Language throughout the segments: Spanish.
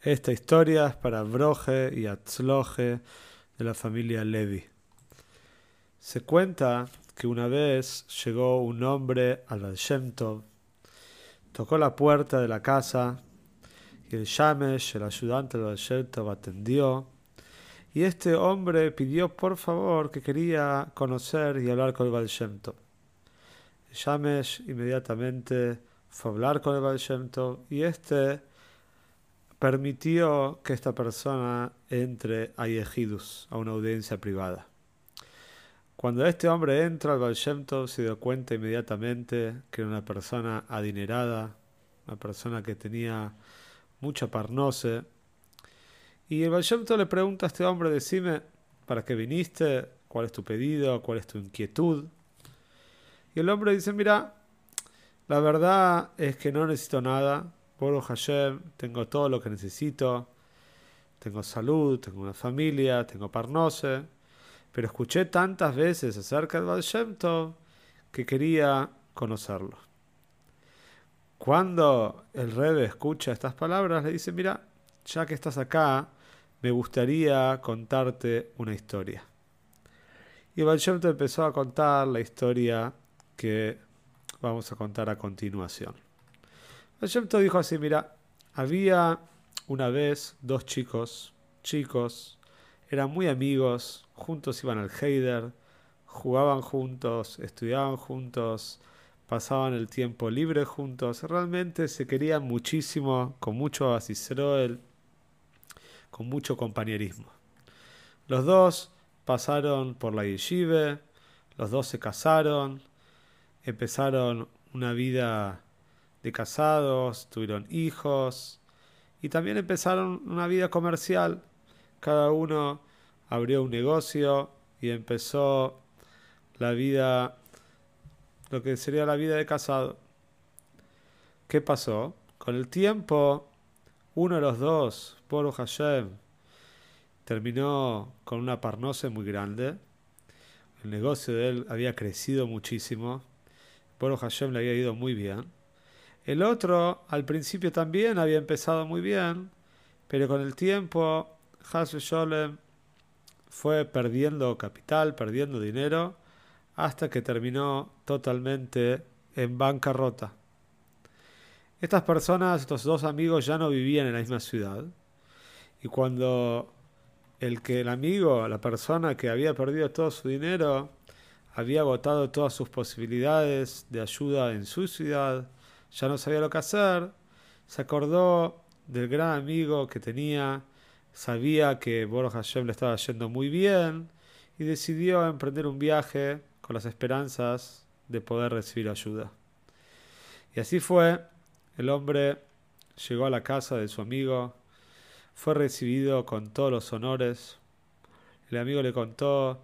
Esta historia es para Broje y Atzloje de la familia Levi. Se cuenta que una vez llegó un hombre al Valshemtov, tocó la puerta de la casa y el Yamesh, el ayudante del Valshemtov, atendió. Y este hombre pidió por favor que quería conocer y hablar con el Valshemtov. El Yamesh inmediatamente fue a hablar con el Valshemtov y este permitió que esta persona entre a Yehidus, a una audiencia privada. Cuando este hombre entra al Baal se dio cuenta inmediatamente que era una persona adinerada, una persona que tenía mucha parnose. Y el Baal le pregunta a este hombre, decime, ¿para qué viniste? ¿Cuál es tu pedido? ¿Cuál es tu inquietud? Y el hombre dice, mira, la verdad es que no necesito nada, por Hashem, tengo todo lo que necesito, tengo salud, tengo una familia, tengo parnose, pero escuché tantas veces acerca del Baal que quería conocerlo. Cuando el Rebe escucha estas palabras, le dice, mira, ya que estás acá, me gustaría contarte una historia. Y Baal empezó a contar la historia que vamos a contar a continuación. Hashem dijo así, mira, había una vez dos chicos, chicos, eran muy amigos, juntos iban al Heider, jugaban juntos, estudiaban juntos, pasaban el tiempo libre juntos, realmente se querían muchísimo, con mucho asisroel, con mucho compañerismo. Los dos pasaron por la yeshive, los dos se casaron, empezaron una vida de casados, tuvieron hijos y también empezaron una vida comercial. Cada uno abrió un negocio y empezó la vida, lo que sería la vida de casado. ¿Qué pasó? Con el tiempo, uno de los dos, Poro Hashem, terminó con una parnose muy grande. El negocio de él había crecido muchísimo. Poro Hashem le había ido muy bien. El otro al principio también había empezado muy bien, pero con el tiempo Hasbe Sholem fue perdiendo capital, perdiendo dinero, hasta que terminó totalmente en bancarrota. Estas personas, estos dos amigos, ya no vivían en la misma ciudad. Y cuando el que el amigo, la persona que había perdido todo su dinero, había agotado todas sus posibilidades de ayuda en su ciudad, ya no sabía lo que hacer, se acordó del gran amigo que tenía, sabía que Boros Hashem le estaba yendo muy bien y decidió emprender un viaje con las esperanzas de poder recibir ayuda. Y así fue, el hombre llegó a la casa de su amigo, fue recibido con todos los honores, el amigo le contó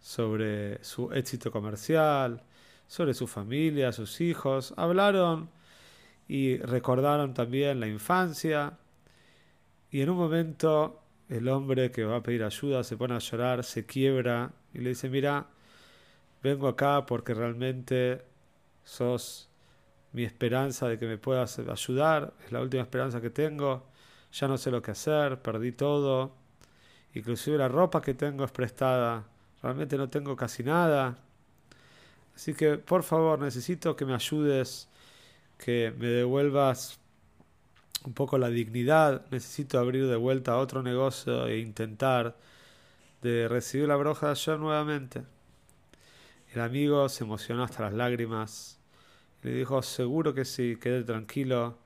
sobre su éxito comercial, sobre su familia, sus hijos, hablaron y recordaron también la infancia. Y en un momento el hombre que va a pedir ayuda se pone a llorar, se quiebra y le dice, mira, vengo acá porque realmente sos mi esperanza de que me puedas ayudar, es la última esperanza que tengo, ya no sé lo que hacer, perdí todo, inclusive la ropa que tengo es prestada, realmente no tengo casi nada. Así que por favor necesito que me ayudes que me devuelvas un poco la dignidad. Necesito abrir de vuelta otro negocio e intentar de recibir la broja yo nuevamente. El amigo se emocionó hasta las lágrimas. Le dijo, seguro que sí, quede tranquilo.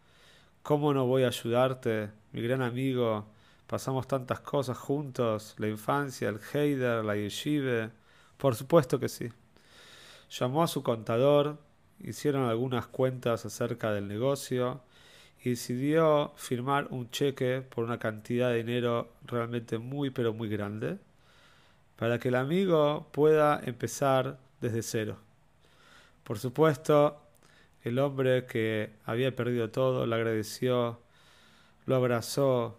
¿Cómo no voy a ayudarte? Mi gran amigo, pasamos tantas cosas juntos, la infancia, el Heider, la yeshive. Por supuesto que sí. Llamó a su contador, hicieron algunas cuentas acerca del negocio y decidió firmar un cheque por una cantidad de dinero realmente muy pero muy grande para que el amigo pueda empezar desde cero. Por supuesto, el hombre que había perdido todo le agradeció, lo abrazó,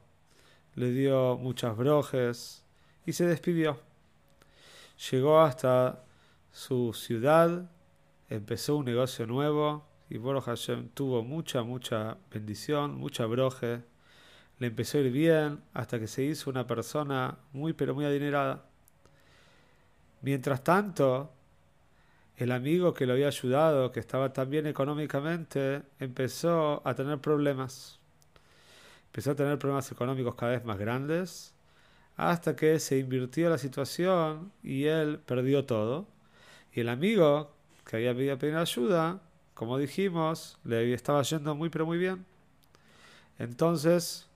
le dio muchas brojes y se despidió. Llegó hasta su ciudad, empezó un negocio nuevo y Baruch Hashem tuvo mucha, mucha bendición, mucha broje. Le empezó a ir bien hasta que se hizo una persona muy, pero muy adinerada. Mientras tanto, el amigo que lo había ayudado, que estaba tan bien económicamente, empezó a tener problemas. Empezó a tener problemas económicos cada vez más grandes, hasta que se invirtió la situación y él perdió todo. Y el amigo que había pedido ayuda como dijimos, le estaba yendo muy pero muy bien. Entonces,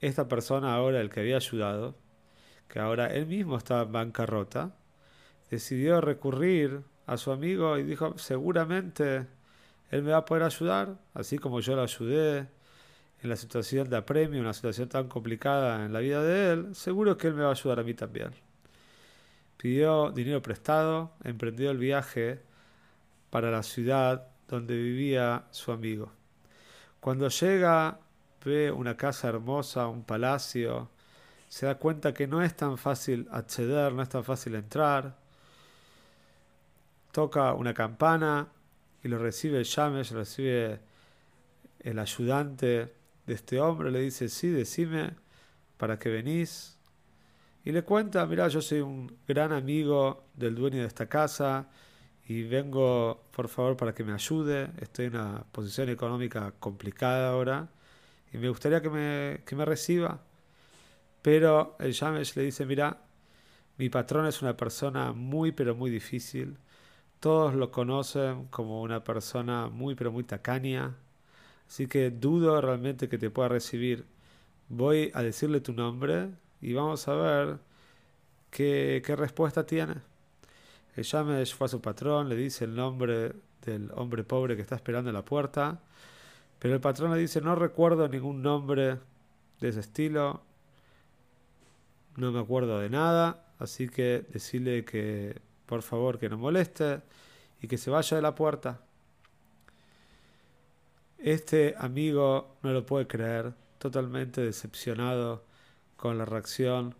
esta persona ahora, el que había ayudado, que ahora él mismo estaba en bancarrota, decidió recurrir a su amigo y dijo, seguramente él me va a poder ayudar, así como yo lo ayudé en la situación de apremio, una situación tan complicada en la vida de él, seguro que él me va a ayudar a mí también. Pidió dinero prestado, emprendió el viaje para la ciudad donde vivía su amigo. Cuando llega, ve una casa hermosa, un palacio, se da cuenta que no es tan fácil acceder, no es tan fácil entrar. Toca una campana y lo recibe el Yamesh, recibe el ayudante de este hombre, le dice, sí, decime, ¿para qué venís? Y le cuenta, mira, yo soy un gran amigo del dueño de esta casa, y vengo, por favor, para que me ayude. Estoy en una posición económica complicada ahora y me gustaría que me, que me reciba. Pero el Yamesh le dice, mira, mi patrón es una persona muy, pero muy difícil. Todos lo conocen como una persona muy, pero muy tacaña. Así que dudo realmente que te pueda recibir. Voy a decirle tu nombre y vamos a ver qué, qué respuesta tiene. El Yamesh fue a su patrón, le dice el nombre del hombre pobre que está esperando en la puerta, pero el patrón le dice, no recuerdo ningún nombre de ese estilo, no me acuerdo de nada, así que decirle que por favor que no moleste y que se vaya de la puerta. Este amigo no lo puede creer, totalmente decepcionado con la reacción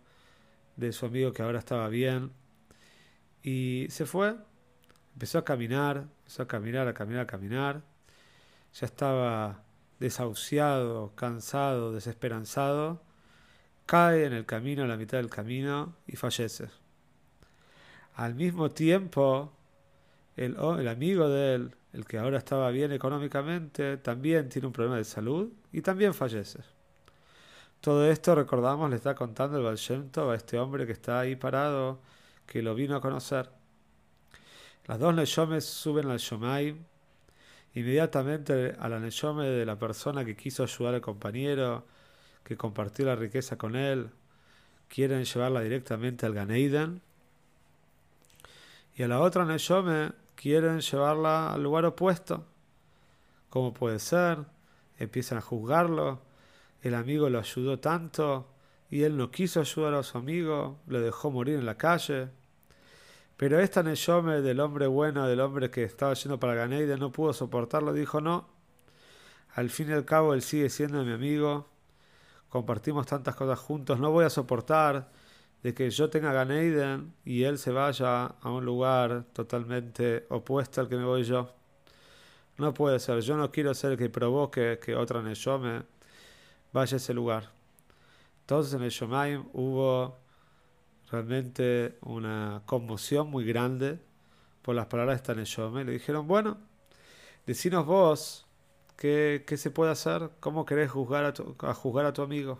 de su amigo que ahora estaba bien y se fue, empezó a caminar, empezó a caminar, a caminar, a caminar. Ya estaba desahuciado, cansado, desesperanzado. Cae en el camino, a la mitad del camino, y fallece. Al mismo tiempo, el, el amigo de él, el que ahora estaba bien económicamente, también tiene un problema de salud y también fallece. Todo esto, recordamos, le está contando el Valshento a este hombre que está ahí parado que lo vino a conocer. Las dos Neshomes suben al Shomai. Inmediatamente a la Neshome de la persona que quiso ayudar al compañero, que compartió la riqueza con él, quieren llevarla directamente al Ganeiden. Y a la otra Neshome quieren llevarla al lugar opuesto. ¿Cómo puede ser? Empiezan a juzgarlo. El amigo lo ayudó tanto y él no quiso ayudar a su amigo, lo dejó morir en la calle. Pero esta Neyome del hombre bueno, del hombre que estaba yendo para Ganeide, no pudo soportarlo, dijo no. Al fin y al cabo él sigue siendo mi amigo, compartimos tantas cosas juntos, no voy a soportar de que yo tenga Ganeiden y él se vaya a un lugar totalmente opuesto al que me voy yo. No puede ser, yo no quiero ser el que provoque que otra Neyome vaya a ese lugar. Entonces en el Shomayim hubo realmente una conmoción muy grande por las palabras de esta Neshome. Le dijeron, bueno, decinos vos qué, qué se puede hacer, cómo querés juzgar a, tu, juzgar a tu amigo.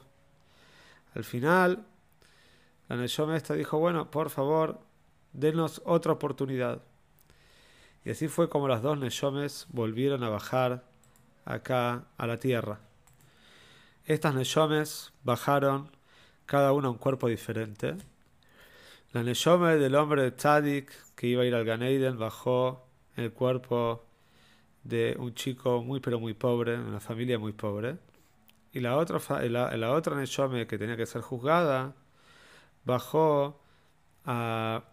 Al final, la Neshome esta dijo, bueno, por favor, denos otra oportunidad. Y así fue como las dos Neshomes volvieron a bajar acá a la tierra. Estas Neshomes bajaron cada una a un cuerpo diferente. La Neshome del hombre de Tzadik que iba a ir al Ganeiden bajó el cuerpo de un chico muy pero muy pobre, una familia muy pobre. Y la otra, la, otra Neshome que tenía que ser juzgada bajó al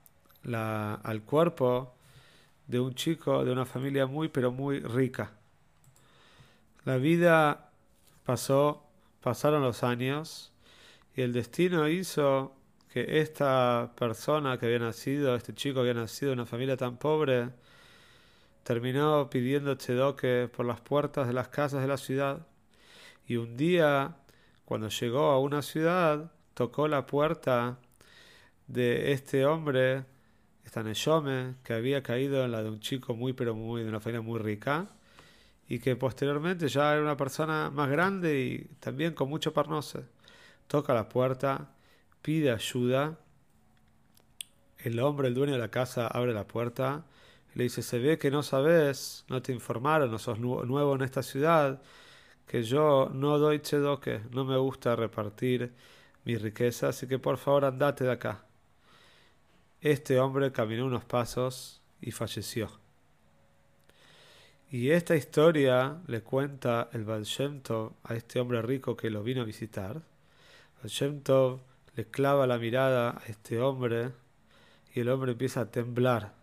cuerpo de un chico de una familia muy pero muy rica. La vida pasó, pasaron los años y el destino hizo que esta persona que había nacido, este chico había nacido en una familia tan pobre, terminó pidiendo chedoque por las puertas de las casas de la ciudad. Y un día, cuando llegó a una ciudad, tocó la puerta de este hombre, esta que había caído en la de un chico muy, pero muy, de una familia muy rica, y que posteriormente ya era una persona más grande y también con mucho parnose. Toca la puerta, pide ayuda. El hombre, el dueño de la casa, abre la puerta le dice, se ve que no sabes, no te informaron, no sos nuevo en esta ciudad, que yo no doy chedoque, no me gusta repartir mi riqueza, así que por favor andate de acá. Este hombre caminó unos pasos y falleció. Y esta historia le cuenta el Baal a este hombre rico que lo vino a visitar. Baal le clava la mirada a este hombre y el hombre empieza a temblar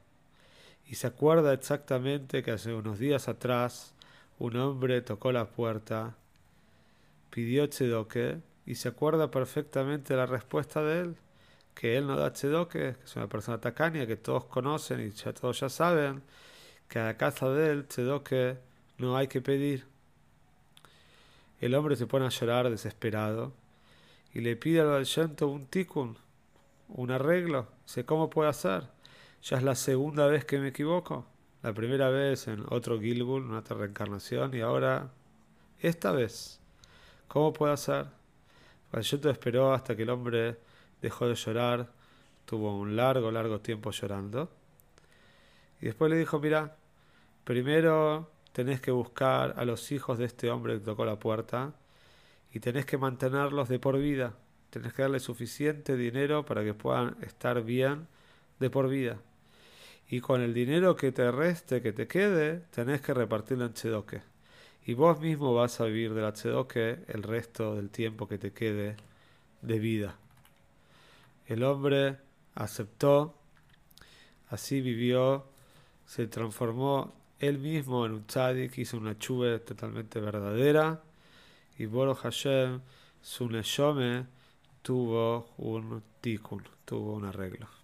y se acuerda exactamente que hace unos días atrás un hombre tocó la puerta, pidió Chedoque y se acuerda perfectamente la respuesta de él, que él no da Chedoque, que es una persona tacaña que todos conocen y ya todos ya saben, que a la casa de él Chedoque no hay que pedir. El hombre se pone a llorar desesperado y le pide al Valshento un tikkun, un arreglo. Dice, ¿cómo puede hacer? Ya es la segunda vez que me equivoco. La primera vez en otro Gilgul, en otra reencarnación, y ahora esta vez. ¿Cómo puedo hacer? Te esperó hasta que el hombre dejó de llorar, tuvo un largo, largo tiempo llorando. Y después le dijo, mira, primero tenés que buscar a los hijos de este hombre que tocó la puerta y tenés que mantenerlos de por vida. Tenés que darle suficiente dinero para que puedan estar bien de por vida. Y con el dinero que te reste, que te quede, tenés que repartirlo en chedoque. Y vos mismo vas a vivir de la chedoque el resto del tiempo que te quede de vida. El hombre aceptó, así vivió, se transformó él mismo en un tzadik, hizo una chuve totalmente verdadera, y Boro Hashem, su neshome, tuvo un tikkun, tuvo un arreglo.